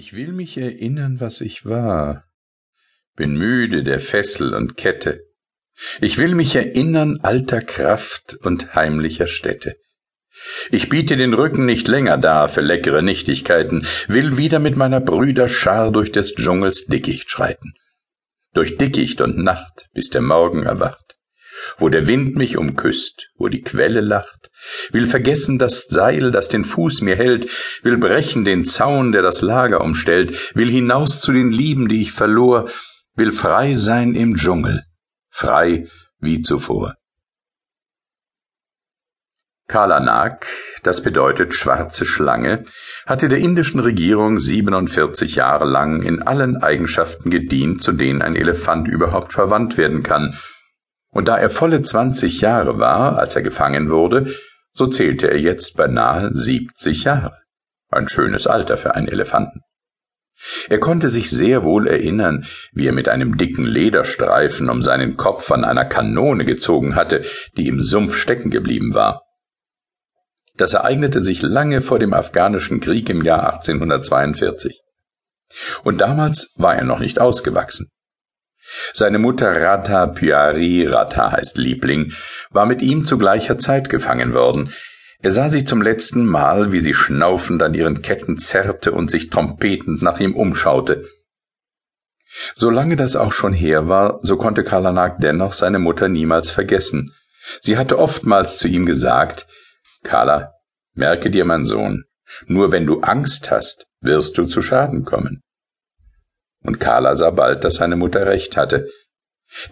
Ich will mich erinnern, was ich war, bin müde der Fessel und Kette. Ich will mich erinnern alter Kraft und heimlicher Städte. Ich biete den Rücken nicht länger dar für leckere Nichtigkeiten, will wieder mit meiner Brüder Schar durch des Dschungels Dickicht schreiten. Durch Dickicht und Nacht, bis der Morgen erwacht wo der Wind mich umküsst, wo die Quelle lacht, will vergessen das Seil, das den Fuß mir hält, will brechen den Zaun, der das Lager umstellt, will hinaus zu den Lieben, die ich verlor, will frei sein im Dschungel, frei wie zuvor. Kalanak, das bedeutet schwarze Schlange, hatte der indischen Regierung 47 Jahre lang in allen Eigenschaften gedient, zu denen ein Elefant überhaupt verwandt werden kann, und da er volle 20 Jahre war, als er gefangen wurde, so zählte er jetzt beinahe 70 Jahre. Ein schönes Alter für einen Elefanten. Er konnte sich sehr wohl erinnern, wie er mit einem dicken Lederstreifen um seinen Kopf an einer Kanone gezogen hatte, die im Sumpf stecken geblieben war. Das ereignete sich lange vor dem afghanischen Krieg im Jahr 1842. Und damals war er noch nicht ausgewachsen. Seine Mutter Radha Pyari, Radha heißt Liebling, war mit ihm zu gleicher Zeit gefangen worden. Er sah sie zum letzten Mal, wie sie schnaufend an ihren Ketten zerrte und sich trompetend nach ihm umschaute. Solange das auch schon her war, so konnte Kalanak dennoch seine Mutter niemals vergessen. Sie hatte oftmals zu ihm gesagt, Kala, merke dir, mein Sohn, nur wenn du Angst hast, wirst du zu Schaden kommen und Carla sah bald, dass seine Mutter recht hatte.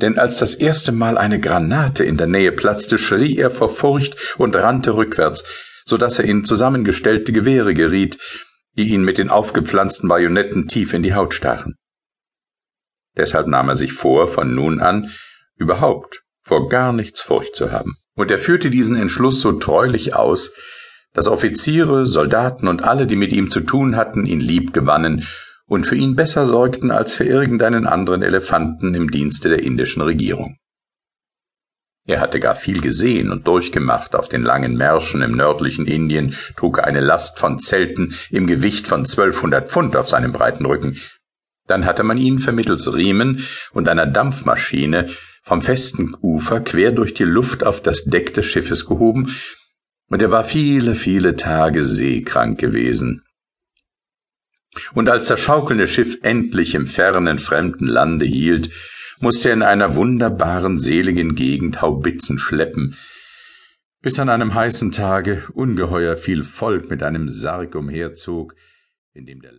Denn als das erste Mal eine Granate in der Nähe platzte, schrie er vor Furcht und rannte rückwärts, so dass er in zusammengestellte Gewehre geriet, die ihn mit den aufgepflanzten Bajonetten tief in die Haut stachen. Deshalb nahm er sich vor, von nun an überhaupt vor gar nichts Furcht zu haben. Und er führte diesen Entschluss so treulich aus, dass Offiziere, Soldaten und alle, die mit ihm zu tun hatten, ihn lieb gewannen und für ihn besser sorgten als für irgendeinen anderen Elefanten im Dienste der indischen Regierung. Er hatte gar viel gesehen und durchgemacht auf den langen Märschen im nördlichen Indien, trug er eine Last von Zelten im Gewicht von zwölfhundert Pfund auf seinem breiten Rücken. Dann hatte man ihn vermittels Riemen und einer Dampfmaschine vom festen Ufer quer durch die Luft auf das Deck des Schiffes gehoben, und er war viele, viele Tage seekrank gewesen, und als das schaukelnde Schiff endlich im fernen fremden Lande hielt, musste er in einer wunderbaren seligen Gegend Haubitzen schleppen, bis an einem heißen Tage ungeheuer viel Volk mit einem Sarg umherzog, in dem der